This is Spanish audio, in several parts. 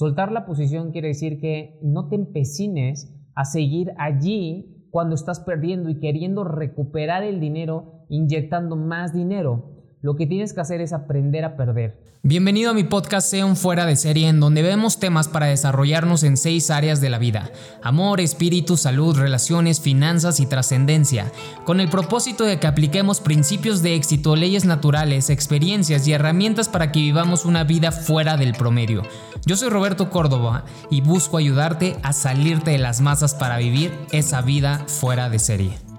Soltar la posición quiere decir que no te empecines a seguir allí cuando estás perdiendo y queriendo recuperar el dinero inyectando más dinero. Lo que tienes que hacer es aprender a perder. Bienvenido a mi podcast Sea un fuera de serie en donde vemos temas para desarrollarnos en seis áreas de la vida. Amor, espíritu, salud, relaciones, finanzas y trascendencia. Con el propósito de que apliquemos principios de éxito, leyes naturales, experiencias y herramientas para que vivamos una vida fuera del promedio. Yo soy Roberto Córdoba y busco ayudarte a salirte de las masas para vivir esa vida fuera de serie.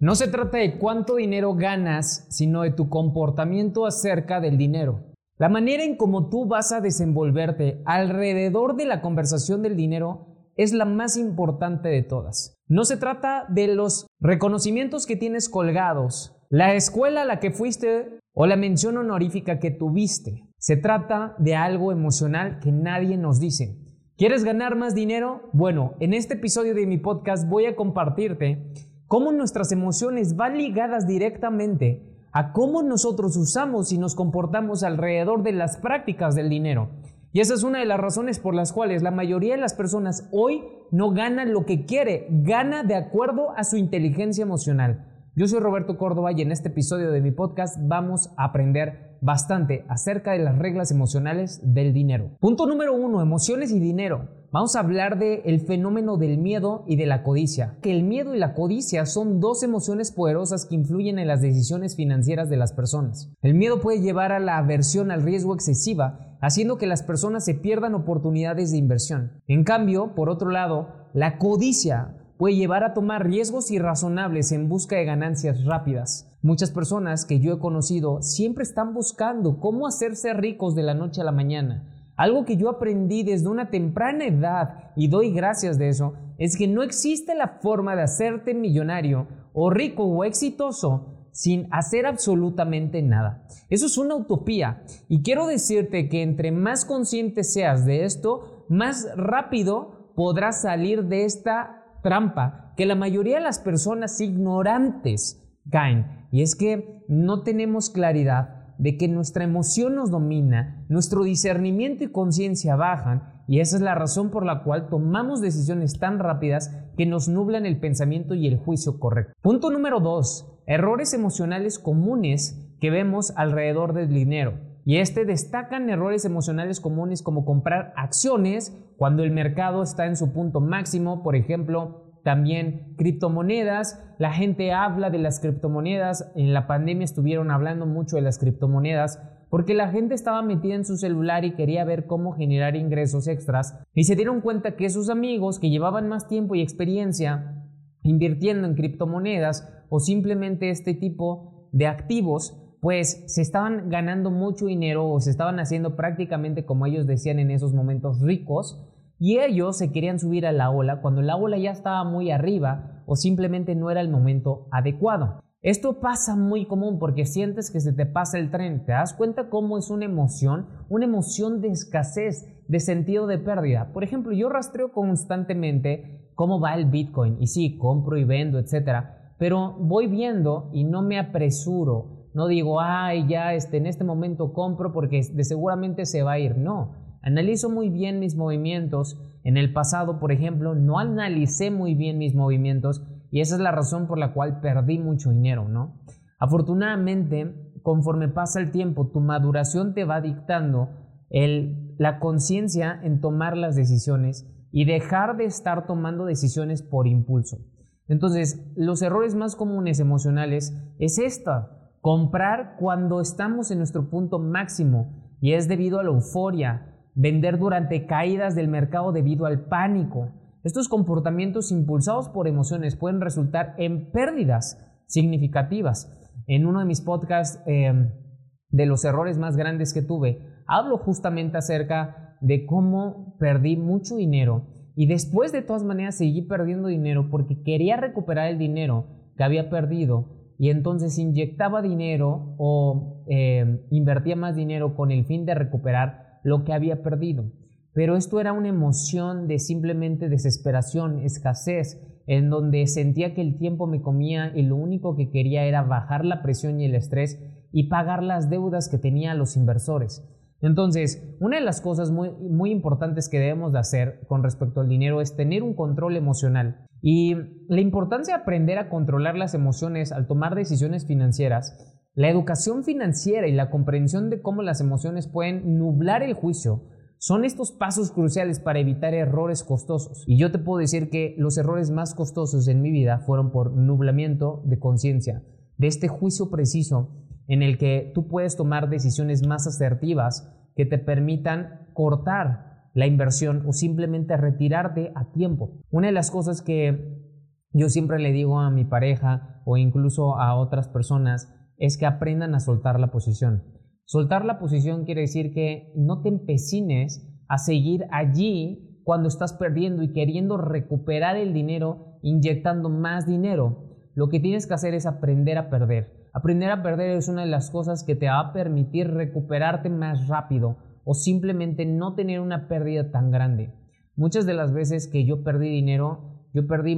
No se trata de cuánto dinero ganas, sino de tu comportamiento acerca del dinero. La manera en cómo tú vas a desenvolverte alrededor de la conversación del dinero es la más importante de todas. No se trata de los reconocimientos que tienes colgados, la escuela a la que fuiste o la mención honorífica que tuviste. Se trata de algo emocional que nadie nos dice. ¿Quieres ganar más dinero? Bueno, en este episodio de mi podcast voy a compartirte cómo nuestras emociones van ligadas directamente a cómo nosotros usamos y nos comportamos alrededor de las prácticas del dinero. Y esa es una de las razones por las cuales la mayoría de las personas hoy no gana lo que quiere, gana de acuerdo a su inteligencia emocional. Yo soy Roberto Córdoba y en este episodio de mi podcast vamos a aprender bastante acerca de las reglas emocionales del dinero. Punto número uno, emociones y dinero. Vamos a hablar del el fenómeno del miedo y de la codicia. Que el miedo y la codicia son dos emociones poderosas que influyen en las decisiones financieras de las personas. El miedo puede llevar a la aversión al riesgo excesiva, haciendo que las personas se pierdan oportunidades de inversión. En cambio, por otro lado, la codicia puede llevar a tomar riesgos irrazonables en busca de ganancias rápidas. Muchas personas que yo he conocido siempre están buscando cómo hacerse ricos de la noche a la mañana algo que yo aprendí desde una temprana edad y doy gracias de eso, es que no existe la forma de hacerte millonario o rico o exitoso sin hacer absolutamente nada. Eso es una utopía y quiero decirte que entre más consciente seas de esto, más rápido podrás salir de esta trampa que la mayoría de las personas ignorantes caen. Y es que no tenemos claridad de que nuestra emoción nos domina, nuestro discernimiento y conciencia bajan, y esa es la razón por la cual tomamos decisiones tan rápidas que nos nublan el pensamiento y el juicio correcto. Punto número dos, errores emocionales comunes que vemos alrededor del dinero. Y este destacan errores emocionales comunes como comprar acciones cuando el mercado está en su punto máximo, por ejemplo, también criptomonedas, la gente habla de las criptomonedas, en la pandemia estuvieron hablando mucho de las criptomonedas porque la gente estaba metida en su celular y quería ver cómo generar ingresos extras. Y se dieron cuenta que sus amigos que llevaban más tiempo y experiencia invirtiendo en criptomonedas o simplemente este tipo de activos pues se estaban ganando mucho dinero o se estaban haciendo prácticamente como ellos decían en esos momentos ricos y ellos se querían subir a la ola cuando la ola ya estaba muy arriba o simplemente no era el momento adecuado. Esto pasa muy común porque sientes que se te pasa el tren, te das cuenta cómo es una emoción, una emoción de escasez, de sentido de pérdida. Por ejemplo, yo rastreo constantemente cómo va el Bitcoin y sí, compro y vendo, etcétera, pero voy viendo y no me apresuro. No digo, ay, ya este, en este momento compro porque de seguramente se va a ir. No, Analizo muy bien mis movimientos. En el pasado, por ejemplo, no analicé muy bien mis movimientos y esa es la razón por la cual perdí mucho dinero, ¿no? Afortunadamente, conforme pasa el tiempo, tu maduración te va dictando el, la conciencia en tomar las decisiones y dejar de estar tomando decisiones por impulso. Entonces, los errores más comunes emocionales es esta, comprar cuando estamos en nuestro punto máximo y es debido a la euforia, vender durante caídas del mercado debido al pánico. Estos comportamientos impulsados por emociones pueden resultar en pérdidas significativas. En uno de mis podcasts em, de los errores más grandes que tuve, hablo justamente acerca de cómo perdí mucho dinero y después de todas maneras seguí perdiendo dinero porque quería recuperar el dinero que había perdido y entonces inyectaba dinero o em, invertía más dinero con el fin de recuperar lo que había perdido. Pero esto era una emoción de simplemente desesperación, escasez, en donde sentía que el tiempo me comía y lo único que quería era bajar la presión y el estrés y pagar las deudas que tenía a los inversores. Entonces, una de las cosas muy, muy importantes que debemos de hacer con respecto al dinero es tener un control emocional. Y la importancia de aprender a controlar las emociones al tomar decisiones financieras, la educación financiera y la comprensión de cómo las emociones pueden nublar el juicio son estos pasos cruciales para evitar errores costosos. Y yo te puedo decir que los errores más costosos en mi vida fueron por nublamiento de conciencia, de este juicio preciso en el que tú puedes tomar decisiones más asertivas que te permitan cortar la inversión o simplemente retirarte a tiempo. Una de las cosas que yo siempre le digo a mi pareja o incluso a otras personas es que aprendan a soltar la posición. Soltar la posición quiere decir que no te empecines a seguir allí cuando estás perdiendo y queriendo recuperar el dinero inyectando más dinero. Lo que tienes que hacer es aprender a perder. Aprender a perder es una de las cosas que te va a permitir recuperarte más rápido o simplemente no tener una pérdida tan grande. Muchas de las veces que yo perdí dinero, yo perdí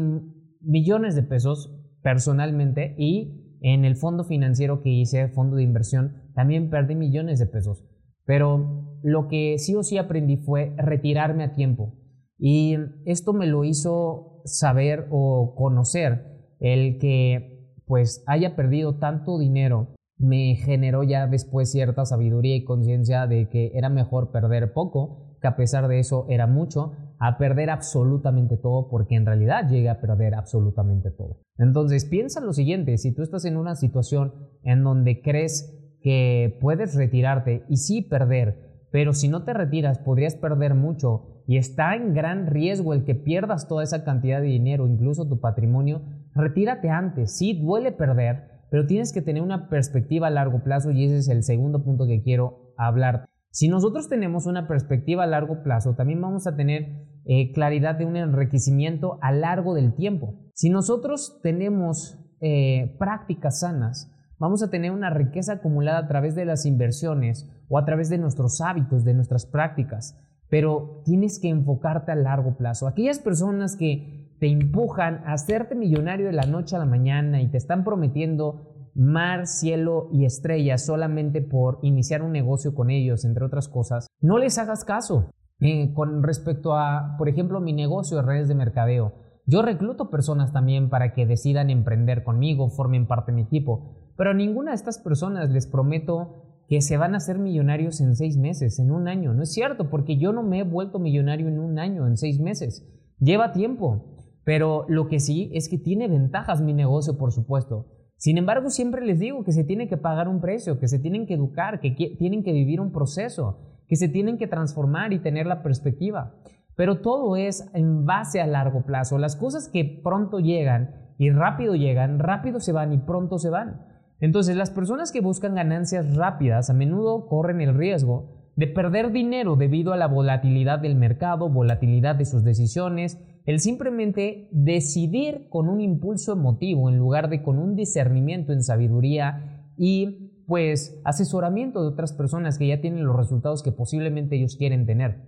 millones de pesos personalmente y en el fondo financiero que hice, fondo de inversión, también perdí millones de pesos. Pero lo que sí o sí aprendí fue retirarme a tiempo. Y esto me lo hizo saber o conocer el que pues haya perdido tanto dinero me generó ya después cierta sabiduría y conciencia de que era mejor perder poco, que a pesar de eso era mucho, a perder absolutamente todo, porque en realidad llega a perder absolutamente todo. Entonces piensa lo siguiente, si tú estás en una situación en donde crees que puedes retirarte y sí perder, pero si no te retiras podrías perder mucho y está en gran riesgo el que pierdas toda esa cantidad de dinero, incluso tu patrimonio, retírate antes. Sí, duele perder, pero tienes que tener una perspectiva a largo plazo y ese es el segundo punto que quiero hablar. Si nosotros tenemos una perspectiva a largo plazo, también vamos a tener eh, claridad de un enriquecimiento a largo del tiempo. Si nosotros tenemos eh, prácticas sanas, vamos a tener una riqueza acumulada a través de las inversiones o a través de nuestros hábitos, de nuestras prácticas. Pero tienes que enfocarte a largo plazo. Aquellas personas que te empujan a hacerte millonario de la noche a la mañana y te están prometiendo mar, cielo y estrellas solamente por iniciar un negocio con ellos, entre otras cosas, no les hagas caso. Eh, con respecto a, por ejemplo, mi negocio de redes de mercadeo, yo recluto personas también para que decidan emprender conmigo, formen parte de mi equipo. Pero a ninguna de estas personas les prometo que se van a hacer millonarios en seis meses, en un año. No es cierto, porque yo no me he vuelto millonario en un año, en seis meses. Lleva tiempo. Pero lo que sí es que tiene ventajas mi negocio, por supuesto. Sin embargo, siempre les digo que se tiene que pagar un precio, que se tienen que educar, que tienen que vivir un proceso, que se tienen que transformar y tener la perspectiva. Pero todo es en base a largo plazo. Las cosas que pronto llegan y rápido llegan, rápido se van y pronto se van. Entonces, las personas que buscan ganancias rápidas a menudo corren el riesgo de perder dinero debido a la volatilidad del mercado, volatilidad de sus decisiones, el simplemente decidir con un impulso emotivo en lugar de con un discernimiento en sabiduría y pues asesoramiento de otras personas que ya tienen los resultados que posiblemente ellos quieren tener.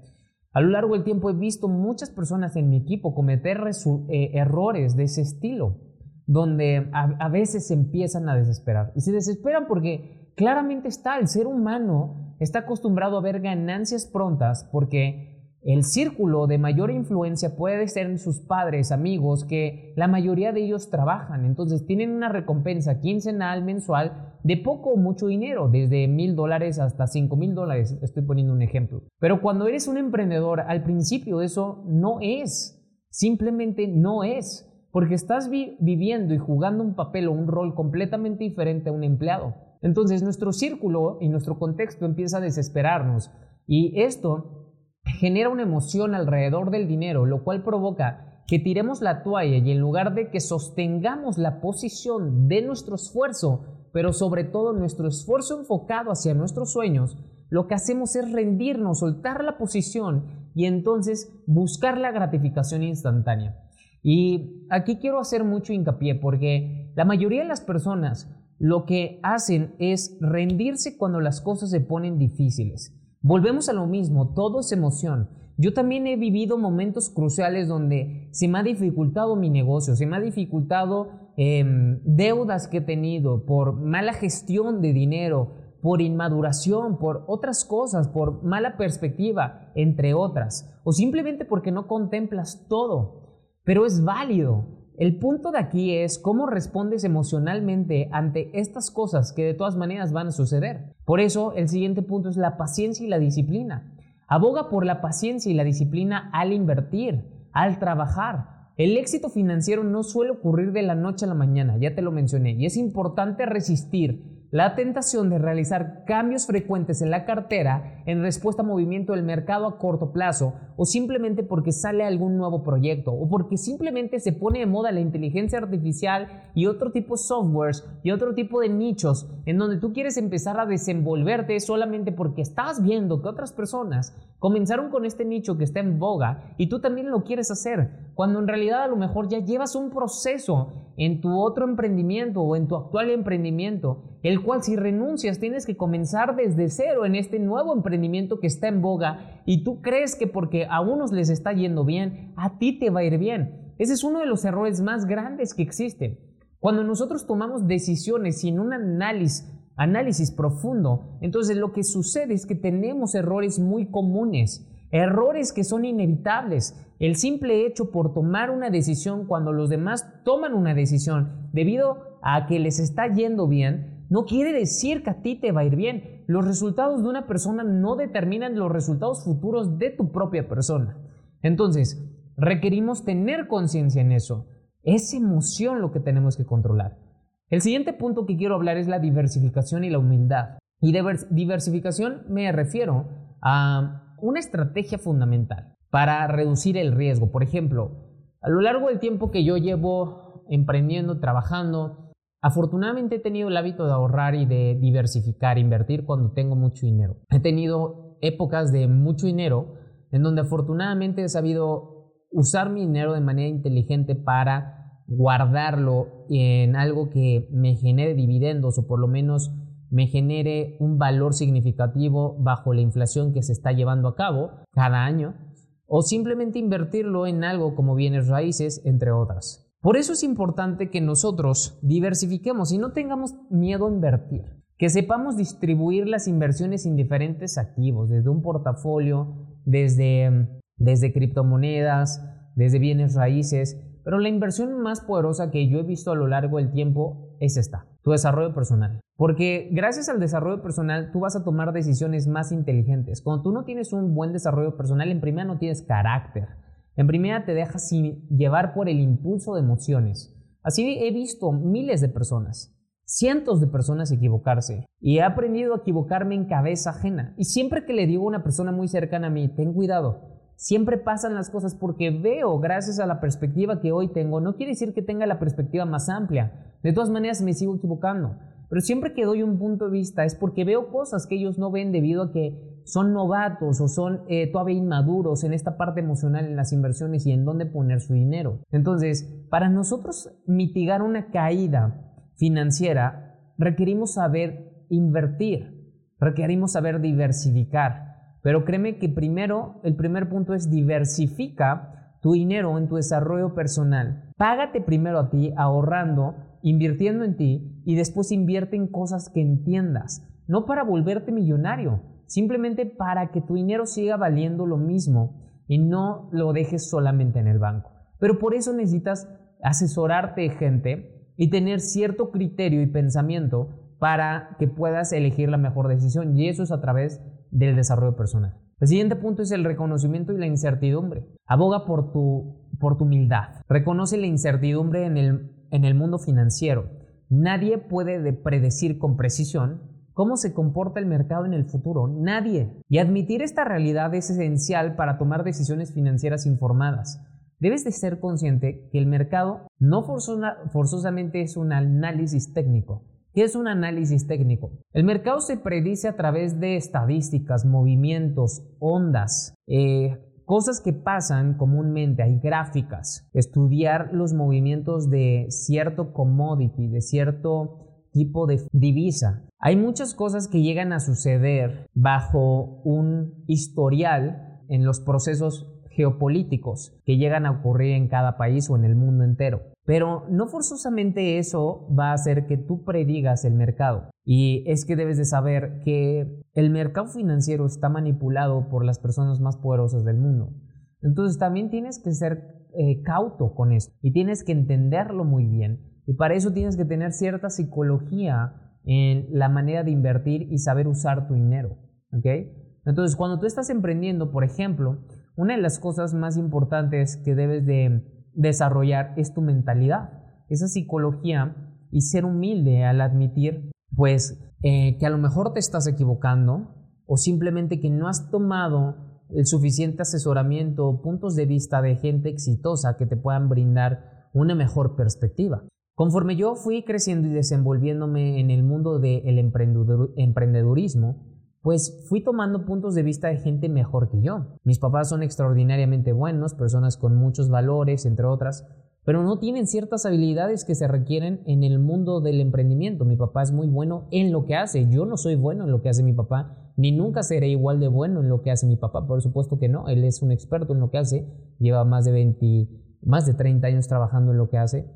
A lo largo del tiempo he visto muchas personas en mi equipo cometer eh, errores de ese estilo donde a, veces empiezan a desesperar. Y se desesperan porque claramente está, el ser humano está acostumbrado a ver ganancias prontas porque el círculo de mayor influencia puede ser sus padres, amigos, que la mayoría de ellos trabajan. Entonces tienen una recompensa quincenal, mensual, de poco o mucho dinero, desde mil dólares hasta cinco mil dólares. Estoy poniendo un ejemplo. Pero cuando eres un emprendedor, al principio eso no es. Simplemente no es porque estás viviendo y jugando un papel o un rol completamente diferente a un empleado. Entonces nuestro círculo y nuestro contexto empieza a desesperarnos y esto genera una emoción alrededor del dinero, lo cual provoca que tiremos la toalla y en lugar de que sostengamos la posición de nuestro esfuerzo, pero sobre todo nuestro esfuerzo enfocado hacia nuestros sueños, lo que hacemos es rendirnos, soltar la posición y entonces buscar la gratificación instantánea. Y aquí quiero hacer mucho hincapié porque la mayoría de las personas lo que hacen es rendirse cuando las cosas se ponen difíciles. Volvemos a lo mismo, todo es emoción. Yo también he vivido momentos cruciales donde se me ha dificultado mi negocio, se me ha dificultado em, deudas que he tenido por mala gestión de dinero, por inmaduración, por otras cosas, por mala perspectiva, entre otras, o simplemente porque no contemplas todo. Pero es válido. El punto de aquí es cómo respondes emocionalmente ante estas cosas que de todas maneras van a suceder. Por eso el siguiente punto es la paciencia y la disciplina. Aboga por la paciencia y la disciplina al invertir, al trabajar. El éxito financiero no suele ocurrir de la noche a la mañana, ya te lo mencioné, y es importante resistir la tentación de realizar cambios frecuentes en la cartera en respuesta a movimiento del mercado a corto plazo o simplemente porque sale algún nuevo proyecto o porque simplemente se pone de moda la inteligencia artificial y otro tipo de softwares y otro tipo de nichos en donde tú quieres empezar a desenvolverte solamente porque estás viendo que otras personas comenzaron con este nicho que está en boga y tú también lo quieres hacer cuando en realidad a lo mejor ya llevas un proceso en tu otro emprendimiento o en tu actual emprendimiento el cual si renuncias tienes que comenzar desde cero en este nuevo emprendimiento que está en boga y tú crees que porque a unos les está yendo bien, a ti te va a ir bien. Ese es uno de los errores más grandes que existen. Cuando nosotros tomamos decisiones sin un análisis, análisis profundo, entonces lo que sucede es que tenemos errores muy comunes, errores que son inevitables. El simple hecho por tomar una decisión cuando los demás toman una decisión debido a que les está yendo bien, no quiere decir que a ti te va a ir bien. Los resultados de una persona no determinan los resultados futuros de tu propia persona. Entonces, requerimos tener conciencia en eso. Es emoción lo que tenemos que controlar. El siguiente punto que quiero hablar es la diversificación y la humildad. Y de diversificación me refiero a una estrategia fundamental para reducir el riesgo. Por ejemplo, a lo largo del tiempo que yo llevo emprendiendo, trabajando, Afortunadamente he tenido el hábito de ahorrar y de diversificar, invertir cuando tengo mucho dinero. He tenido épocas de mucho dinero en donde afortunadamente he sabido usar mi dinero de manera inteligente para guardarlo en algo que me genere dividendos o por lo menos me genere un valor significativo bajo la inflación que se está llevando a cabo cada año o simplemente invertirlo en algo como bienes raíces, entre otras. Por eso es importante que nosotros diversifiquemos y no tengamos miedo a invertir, que sepamos distribuir las inversiones en diferentes activos, desde un portafolio, desde, desde criptomonedas, desde bienes raíces, pero la inversión más poderosa que yo he visto a lo largo del tiempo es esta, tu desarrollo personal. Porque gracias al desarrollo personal tú vas a tomar decisiones más inteligentes. Cuando tú no tienes un buen desarrollo personal, en primera no tienes carácter. En primera te dejas llevar por el impulso de emociones. Así he visto miles de personas, cientos de personas equivocarse y he aprendido a equivocarme en cabeza ajena. Y siempre que le digo a una persona muy cercana a mí, ten cuidado, siempre pasan las cosas porque veo, gracias a la perspectiva que hoy tengo, no quiere decir que tenga la perspectiva más amplia. De todas maneras me sigo equivocando. Pero siempre que doy un punto de vista es porque veo cosas que ellos no ven debido a que son novatos o son eh, todavía inmaduros en esta parte emocional en las inversiones y en dónde poner su dinero. Entonces, para nosotros mitigar una caída financiera, requerimos saber invertir, requerimos saber diversificar. Pero créeme que primero, el primer punto es diversifica tu dinero en tu desarrollo personal. Págate primero a ti ahorrando invirtiendo en ti y después invierte en cosas que entiendas, no para volverte millonario, simplemente para que tu dinero siga valiendo lo mismo y no lo dejes solamente en el banco. Pero por eso necesitas asesorarte gente y tener cierto criterio y pensamiento para que puedas elegir la mejor decisión y eso es a través del desarrollo personal. El siguiente punto es el reconocimiento y la incertidumbre. Aboga por tu, por tu humildad. Reconoce la incertidumbre en el en el mundo financiero. Nadie puede predecir con precisión cómo se comporta el mercado en el futuro. Nadie. Y admitir esta realidad es esencial para tomar decisiones financieras informadas. Debes de ser consciente que el mercado no forzosamente es un análisis técnico. ¿Qué es un análisis técnico? El mercado se predice a través de estadísticas, movimientos, ondas, eh, cosas que pasan comúnmente, hay gráficas, estudiar los movimientos de cierto commodity, de cierto tipo de divisa. Hay muchas cosas que llegan a suceder bajo un historial en los procesos geopolíticos que llegan a ocurrir en cada país o en el mundo entero. Pero no forzosamente eso va a hacer que tú predigas el mercado. Y es que debes de saber que el mercado financiero está manipulado por las personas más poderosas del mundo. Entonces también tienes que ser eh, cauto con esto y tienes que entenderlo muy bien. Y para eso tienes que tener cierta psicología en la manera de invertir y saber usar tu dinero. ¿ok? Entonces, cuando tú estás emprendiendo, por ejemplo, una de las cosas más importantes que debes de desarrollar es tu mentalidad, esa psicología y ser humilde al admitir, pues, eh, que a lo mejor te estás equivocando o simplemente que no has tomado el suficiente asesoramiento o puntos de vista de gente exitosa que te puedan brindar una mejor perspectiva. Conforme yo fui creciendo y desenvolviéndome en el mundo del emprendedurismo, pues fui tomando puntos de vista de gente mejor que yo. Mis papás son extraordinariamente buenos, personas con muchos valores, entre otras, pero no tienen ciertas habilidades que se requieren en el mundo del emprendimiento. Mi papá es muy bueno en lo que hace, yo no soy bueno en lo que hace mi papá, ni nunca seré igual de bueno en lo que hace mi papá, por supuesto que no, él es un experto en lo que hace, lleva más de 20, más de 30 años trabajando en lo que hace,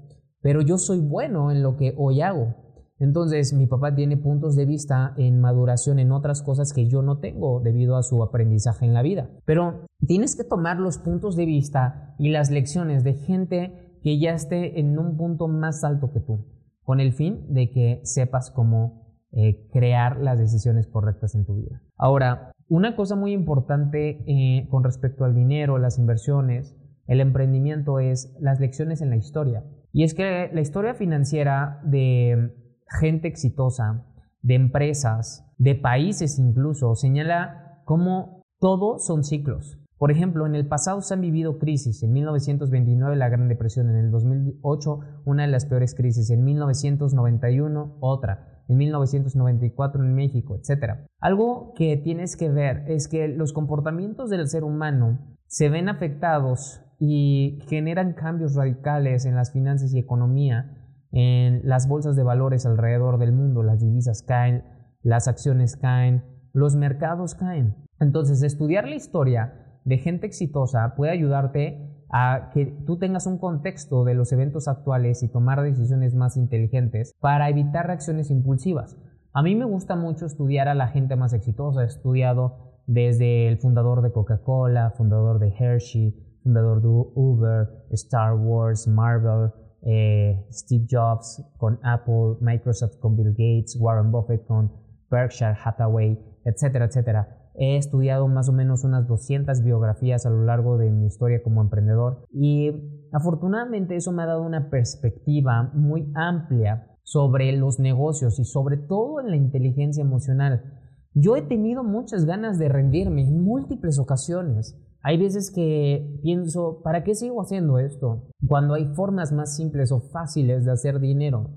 pero yo soy bueno en lo que hoy hago. Entonces mi papá tiene puntos de vista en maduración en otras cosas que yo no tengo debido a su aprendizaje en la vida. Pero tienes que tomar los puntos de vista y las lecciones de gente que ya esté en un punto más alto que tú, con el fin de que sepas cómo eh, crear las decisiones correctas en tu vida. Ahora, una cosa muy importante eh, con respecto al dinero, las inversiones, el emprendimiento es las lecciones en la historia. Y es que la historia financiera de gente exitosa, de empresas, de países incluso, señala cómo todo son ciclos. Por ejemplo, en el pasado se han vivido crisis. En 1929 la Gran Depresión, en el 2008 una de las peores crisis, en 1991 otra, en 1994 en México, etc. Algo que tienes que ver es que los comportamientos del ser humano se ven afectados y generan cambios radicales en las finanzas y economía en las bolsas de valores alrededor del mundo, las divisas caen, las acciones caen, los mercados caen. Entonces, estudiar la historia de gente exitosa puede ayudarte a que tú tengas un contexto de los eventos actuales y tomar decisiones más inteligentes para evitar reacciones impulsivas. A mí me gusta mucho estudiar a la gente más exitosa. He estudiado desde el fundador de Coca-Cola, fundador de Hershey, fundador de Uber, Star Wars, Marvel, eh, Steve Jobs con Apple, Microsoft con Bill Gates, Warren Buffett con Berkshire Hathaway, etcétera, etcétera. He estudiado más o menos unas 200 biografías a lo largo de mi historia como emprendedor y afortunadamente eso me ha dado una perspectiva muy amplia sobre los negocios y sobre todo en la inteligencia emocional. Yo he tenido muchas ganas de rendirme en múltiples ocasiones hay veces que pienso, ¿para qué sigo haciendo esto? Cuando hay formas más simples o fáciles de hacer dinero.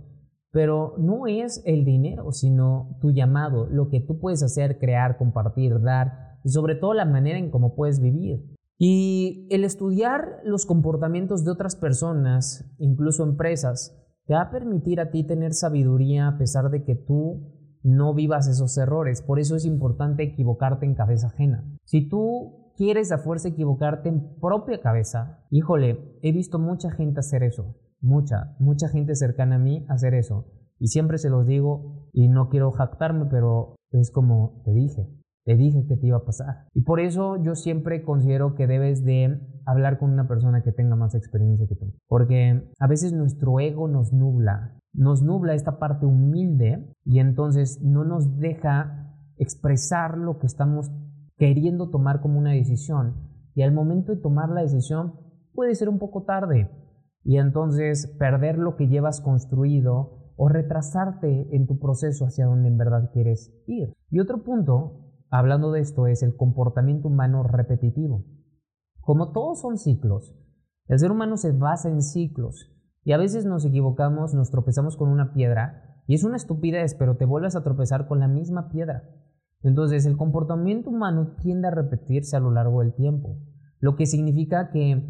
Pero no es el dinero, sino tu llamado, lo que tú puedes hacer, crear, compartir, dar y sobre todo la manera en cómo puedes vivir. Y el estudiar los comportamientos de otras personas, incluso empresas, te va a permitir a ti tener sabiduría a pesar de que tú no vivas esos errores. Por eso es importante equivocarte en cabeza ajena. Si tú quieres a fuerza equivocarte en propia cabeza. Híjole, he visto mucha gente hacer eso. Mucha, mucha gente cercana a mí hacer eso. Y siempre se los digo y no quiero jactarme, pero es como te dije. Te dije que te iba a pasar. Y por eso yo siempre considero que debes de hablar con una persona que tenga más experiencia que tú. Porque a veces nuestro ego nos nubla. Nos nubla esta parte humilde y entonces no nos deja expresar lo que estamos queriendo tomar como una decisión y al momento de tomar la decisión puede ser un poco tarde y entonces perder lo que llevas construido o retrasarte en tu proceso hacia donde en verdad quieres ir. Y otro punto, hablando de esto, es el comportamiento humano repetitivo. Como todos son ciclos, el ser humano se basa en ciclos y a veces nos equivocamos, nos tropezamos con una piedra y es una estupidez, pero te vuelves a tropezar con la misma piedra. Entonces, el comportamiento humano tiende a repetirse a lo largo del tiempo, lo que significa que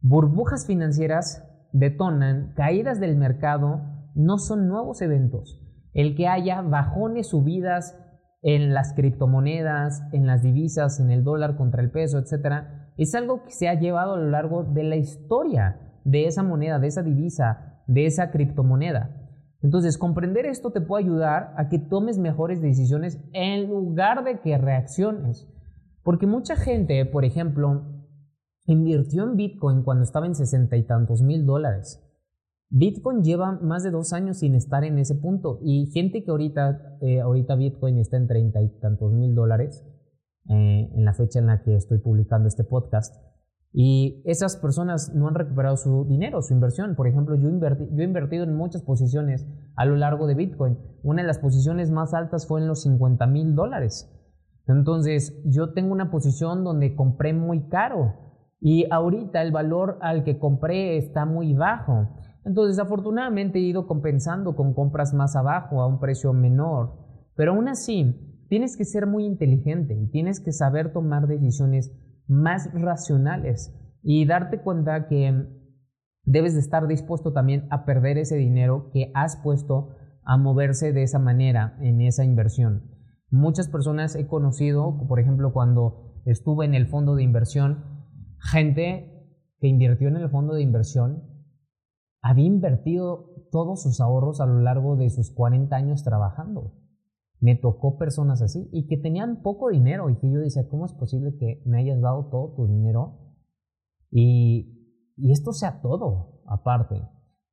burbujas financieras detonan, caídas del mercado no son nuevos eventos. El que haya bajones, subidas en las criptomonedas, en las divisas, en el dólar contra el peso, etcétera, es algo que se ha llevado a lo largo de la historia de esa moneda, de esa divisa, de esa criptomoneda. Entonces, comprender esto te puede ayudar a que tomes mejores decisiones en lugar de que reacciones. Porque mucha gente, por ejemplo, invirtió en Bitcoin cuando estaba en sesenta y tantos mil dólares. Bitcoin lleva más de dos años sin estar en ese punto y gente que ahorita, eh, ahorita Bitcoin está en treinta y tantos mil dólares eh, en la fecha en la que estoy publicando este podcast y esas personas no han recuperado su dinero, su inversión. Por ejemplo, yo, yo he invertido en muchas posiciones a lo largo de Bitcoin. Una de las posiciones más altas fue en los 50 mil dólares. Entonces, yo tengo una posición donde compré muy caro y ahorita el valor al que compré está muy bajo. Entonces, afortunadamente he ido compensando con compras más abajo a un precio menor. Pero aún así, tienes que ser muy inteligente y tienes que saber tomar decisiones más racionales y darte cuenta que debes de estar dispuesto también a perder ese dinero que has puesto a moverse de esa manera en esa inversión. Muchas personas he conocido, por ejemplo, cuando estuve en el fondo de inversión, gente que invirtió en el fondo de inversión había invertido todos sus ahorros a lo largo de sus 40 años trabajando. Me tocó personas así y que tenían poco dinero y que yo decía, ¿cómo es posible que me hayas dado todo tu dinero y, y esto sea todo aparte?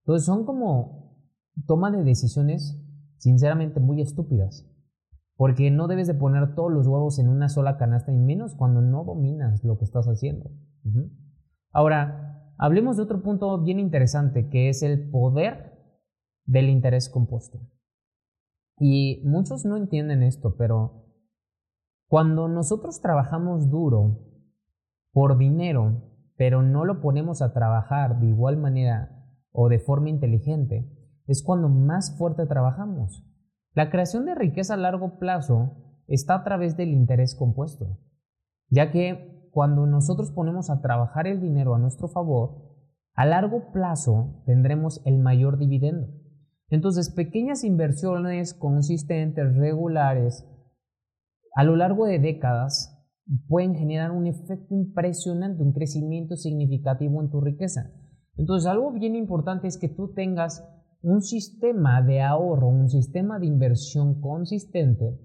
Entonces son como toma de decisiones sinceramente muy estúpidas. Porque no debes de poner todos los huevos en una sola canasta y menos cuando no dominas lo que estás haciendo. Ahora, hablemos de otro punto bien interesante que es el poder del interés compuesto. Y muchos no entienden esto, pero cuando nosotros trabajamos duro por dinero, pero no lo ponemos a trabajar de igual manera o de forma inteligente, es cuando más fuerte trabajamos. La creación de riqueza a largo plazo está a través del interés compuesto, ya que cuando nosotros ponemos a trabajar el dinero a nuestro favor, a largo plazo tendremos el mayor dividendo. Entonces, pequeñas inversiones consistentes, regulares, a lo largo de décadas, pueden generar un efecto impresionante, un crecimiento significativo en tu riqueza. Entonces, algo bien importante es que tú tengas un sistema de ahorro, un sistema de inversión consistente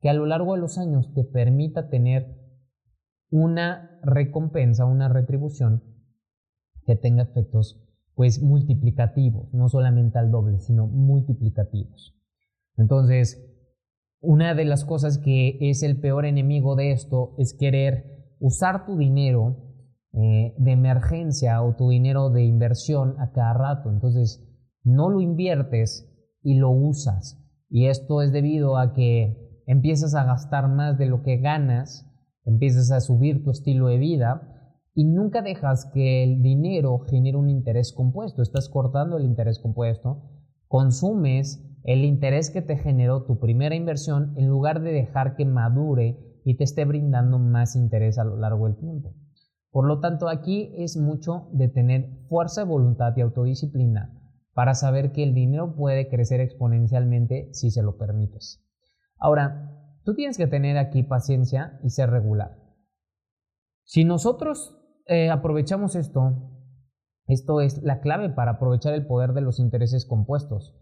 que a lo largo de los años te permita tener una recompensa, una retribución que tenga efectos pues multiplicativos, no solamente al doble, sino multiplicativos. Entonces, una de las cosas que es el peor enemigo de esto es querer usar tu dinero eh, de emergencia o tu dinero de inversión a cada rato. Entonces, no lo inviertes y lo usas. Y esto es debido a que empiezas a gastar más de lo que ganas, empiezas a subir tu estilo de vida y nunca dejas que el dinero genere un interés compuesto. Estás cortando el interés compuesto, consumes el interés que te generó tu primera inversión en lugar de dejar que madure y te esté brindando más interés a lo largo del tiempo. Por lo tanto, aquí es mucho de tener fuerza de voluntad y autodisciplina para saber que el dinero puede crecer exponencialmente si se lo permites. Ahora, tú tienes que tener aquí paciencia y ser regular. Si nosotros eh, aprovechamos esto, esto es la clave para aprovechar el poder de los intereses compuestos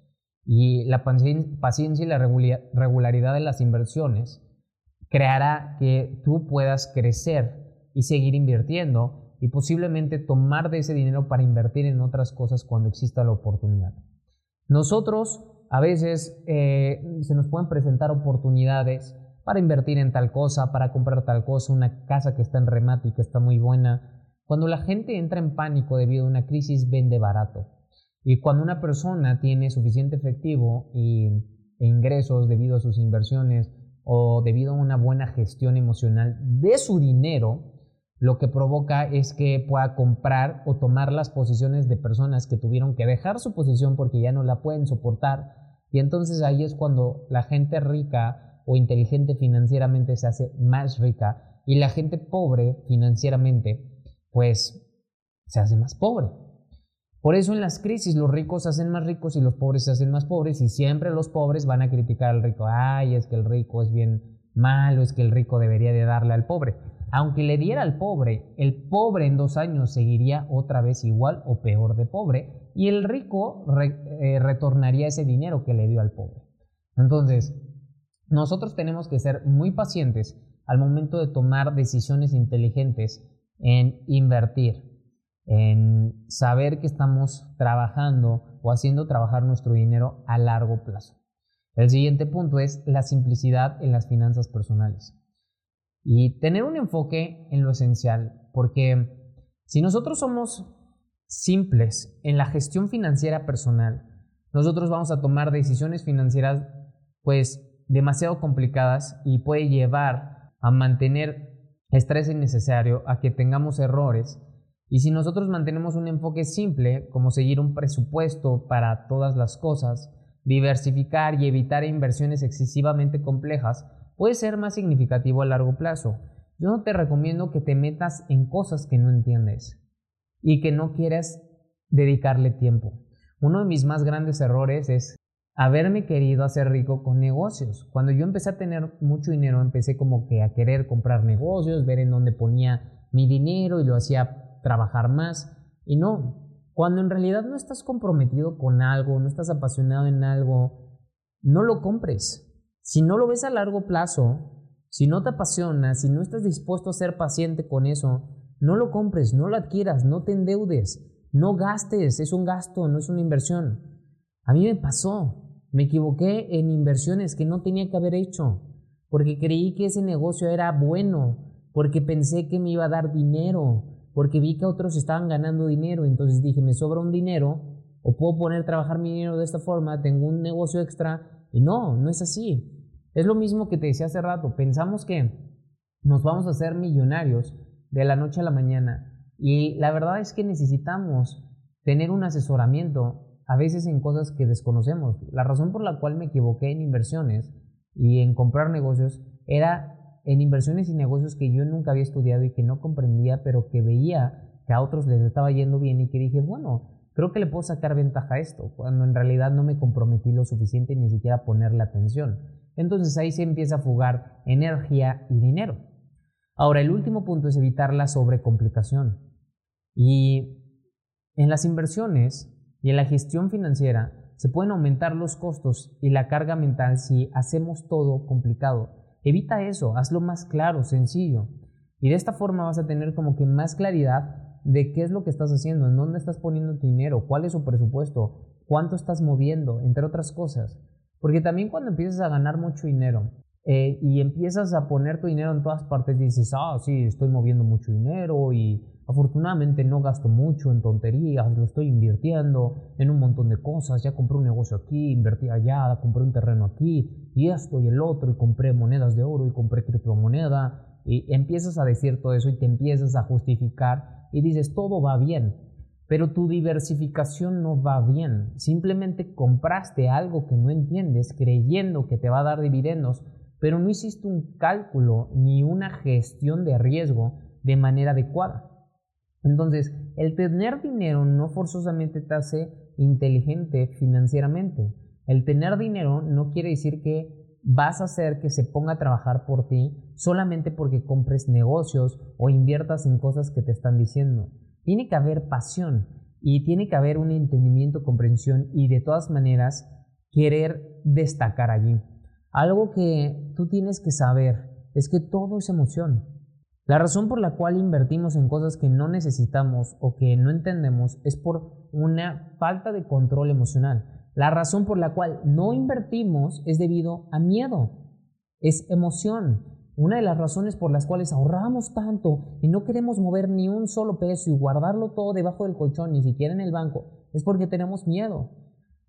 y la paciencia y la regularidad de las inversiones creará que tú puedas crecer y seguir invirtiendo y posiblemente tomar de ese dinero para invertir en otras cosas cuando exista la oportunidad. Nosotros a veces eh, se nos pueden presentar oportunidades para invertir en tal cosa, para comprar tal cosa, una casa que está en remate y que está muy buena. Cuando la gente entra en pánico debido a una crisis, vende barato. Y cuando una persona tiene suficiente efectivo y, e ingresos debido a sus inversiones o debido a una buena gestión emocional de su dinero, lo que provoca es que pueda comprar o tomar las posiciones de personas que tuvieron que dejar su posición porque ya no la pueden soportar. Y entonces ahí es cuando la gente rica o inteligente financieramente se hace más rica y la gente pobre financieramente pues se hace más pobre. Por eso en las crisis los ricos se hacen más ricos y los pobres se hacen más pobres y siempre los pobres van a criticar al rico. Ay, es que el rico es bien malo, es que el rico debería de darle al pobre. aunque le diera al pobre, el pobre en dos años seguiría otra vez igual o peor de pobre y el rico eh, retornaría ese dinero que le dio al pobre. Entonces, nosotros tenemos que ser muy pacientes al momento de tomar decisiones inteligentes en invertir, en saber que estamos trabajando o haciendo trabajar nuestro dinero a largo plazo. El siguiente punto es la simplicidad en las finanzas personales. Y tener un enfoque en lo esencial, porque si nosotros somos simples en la gestión financiera personal, nosotros vamos a tomar decisiones financieras pues demasiado complicadas y puede llevar a mantener estrés innecesario, a que tengamos errores. Y si nosotros mantenemos un enfoque simple, como seguir un presupuesto para todas las cosas, diversificar y evitar inversiones excesivamente complejas, puede ser más significativo a largo plazo. Yo no te recomiendo que te metas en cosas que no entiendes y que no quieras dedicarle tiempo. Uno de mis más grandes errores es haberme querido hacer rico con negocios. Cuando yo empecé a tener mucho dinero, empecé como que a querer comprar negocios, ver en dónde ponía mi dinero y lo hacía trabajar más. Y no, cuando en realidad no estás comprometido con algo, no estás apasionado en algo, no lo compres. Si no lo ves a largo plazo, si no te apasiona, si no estás dispuesto a ser paciente con eso, no lo compres, no lo adquieras, no te endeudes, no gastes, es un gasto, no es una inversión. A mí me pasó, me equivoqué en inversiones que no tenía que haber hecho, porque creí que ese negocio era bueno, porque pensé que me iba a dar dinero, porque vi que otros estaban ganando dinero, entonces dije, me sobra un dinero, o puedo poner a trabajar mi dinero de esta forma, tengo un negocio extra, y no, no es así. Es lo mismo que te decía hace rato, pensamos que nos vamos a hacer millonarios de la noche a la mañana, y la verdad es que necesitamos tener un asesoramiento a veces en cosas que desconocemos. La razón por la cual me equivoqué en inversiones y en comprar negocios era en inversiones y negocios que yo nunca había estudiado y que no comprendía, pero que veía que a otros les estaba yendo bien y que dije, bueno, creo que le puedo sacar ventaja a esto, cuando en realidad no me comprometí lo suficiente ni siquiera ponerle atención. Entonces ahí se empieza a fugar energía y dinero. Ahora, el último punto es evitar la sobrecomplicación. Y en las inversiones, y en la gestión financiera se pueden aumentar los costos y la carga mental si hacemos todo complicado. Evita eso, hazlo más claro, sencillo. Y de esta forma vas a tener como que más claridad de qué es lo que estás haciendo, en dónde estás poniendo tu dinero, cuál es su presupuesto, cuánto estás moviendo, entre otras cosas. Porque también cuando empiezas a ganar mucho dinero eh, y empiezas a poner tu dinero en todas partes, dices, ah, sí, estoy moviendo mucho dinero y Afortunadamente no gasto mucho en tonterías, lo estoy invirtiendo en un montón de cosas. Ya compré un negocio aquí, invertí allá, compré un terreno aquí, y esto y el otro, y compré monedas de oro y compré criptomoneda. Y empiezas a decir todo eso y te empiezas a justificar y dices todo va bien. Pero tu diversificación no va bien. Simplemente compraste algo que no entiendes creyendo que te va a dar dividendos, pero no hiciste un cálculo ni una gestión de riesgo de manera adecuada. Entonces, el tener dinero no forzosamente te hace inteligente financieramente. El tener dinero no quiere decir que vas a hacer que se ponga a trabajar por ti solamente porque compres negocios o inviertas en cosas que te están diciendo. Tiene que haber pasión y tiene que haber un entendimiento, comprensión y de todas maneras querer destacar allí. Algo que tú tienes que saber es que todo es emoción. La razón por la cual invertimos en cosas que no necesitamos o que no entendemos es por una falta de control emocional. La razón por la cual no invertimos es debido a miedo, es emoción. Una de las razones por las cuales ahorramos tanto y no queremos mover ni un solo peso y guardarlo todo debajo del colchón, ni siquiera en el banco, es porque tenemos miedo.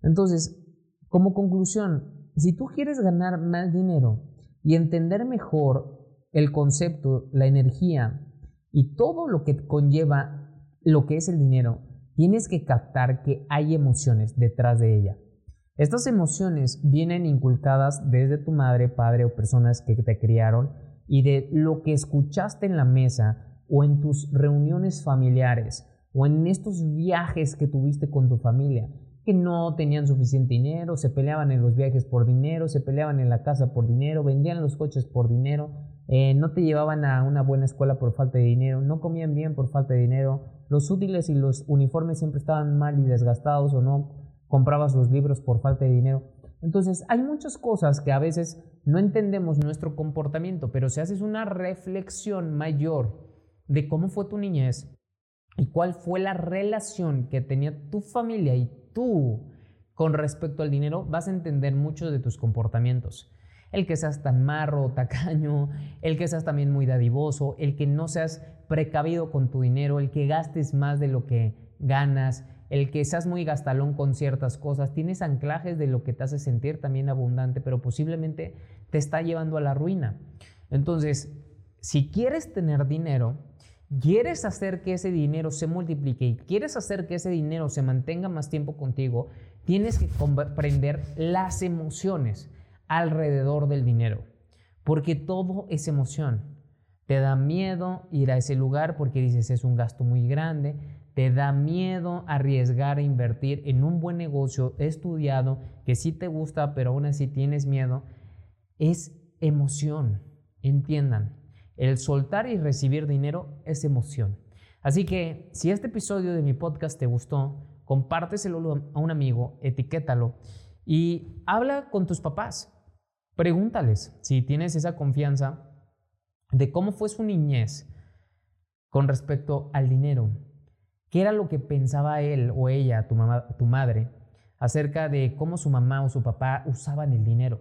Entonces, como conclusión, si tú quieres ganar más dinero y entender mejor el concepto, la energía y todo lo que conlleva lo que es el dinero, tienes que captar que hay emociones detrás de ella. Estas emociones vienen inculcadas desde tu madre, padre o personas que te criaron y de lo que escuchaste en la mesa o en tus reuniones familiares o en estos viajes que tuviste con tu familia, que no tenían suficiente dinero, se peleaban en los viajes por dinero, se peleaban en la casa por dinero, vendían los coches por dinero, eh, no te llevaban a una buena escuela por falta de dinero, no comían bien por falta de dinero, los útiles y los uniformes siempre estaban mal y desgastados o no comprabas los libros por falta de dinero. Entonces hay muchas cosas que a veces no entendemos nuestro comportamiento, pero si haces una reflexión mayor de cómo fue tu niñez y cuál fue la relación que tenía tu familia y tú con respecto al dinero, vas a entender muchos de tus comportamientos. El que seas tan marro o tacaño, el que seas también muy dadivoso, el que no seas precavido con tu dinero, el que gastes más de lo que ganas, el que seas muy gastalón con ciertas cosas, tienes anclajes de lo que te hace sentir también abundante, pero posiblemente te está llevando a la ruina. Entonces, si quieres tener dinero, quieres hacer que ese dinero se multiplique y quieres hacer que ese dinero se mantenga más tiempo contigo, tienes que comprender las emociones alrededor del dinero, porque todo es emoción. Te da miedo ir a ese lugar porque dices es un gasto muy grande, te da miedo arriesgar a invertir en un buen negocio estudiado que sí te gusta, pero aún así tienes miedo, es emoción. Entiendan, el soltar y recibir dinero es emoción. Así que si este episodio de mi podcast te gustó, compárteselo a un amigo, etiquétalo y habla con tus papás. Pregúntales si tienes esa confianza de cómo fue su niñez con respecto al dinero. ¿Qué era lo que pensaba él o ella, tu, mamá, tu madre, acerca de cómo su mamá o su papá usaban el dinero?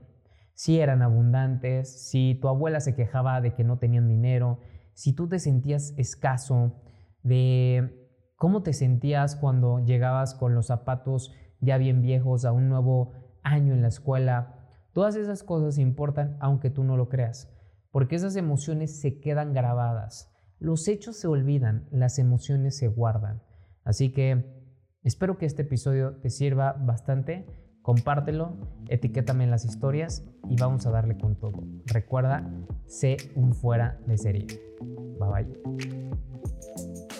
si eran abundantes, si tu abuela se quejaba de que no tenían dinero, si tú te sentías escaso, de cómo te sentías cuando llegabas con los zapatos ya bien viejos a un nuevo año en la escuela. Todas esas cosas importan aunque tú no lo creas, porque esas emociones se quedan grabadas. Los hechos se olvidan, las emociones se guardan. Así que espero que este episodio te sirva bastante compártelo, etiquétame en las historias y vamos a darle con todo. Recuerda, sé un fuera de serie. Bye bye.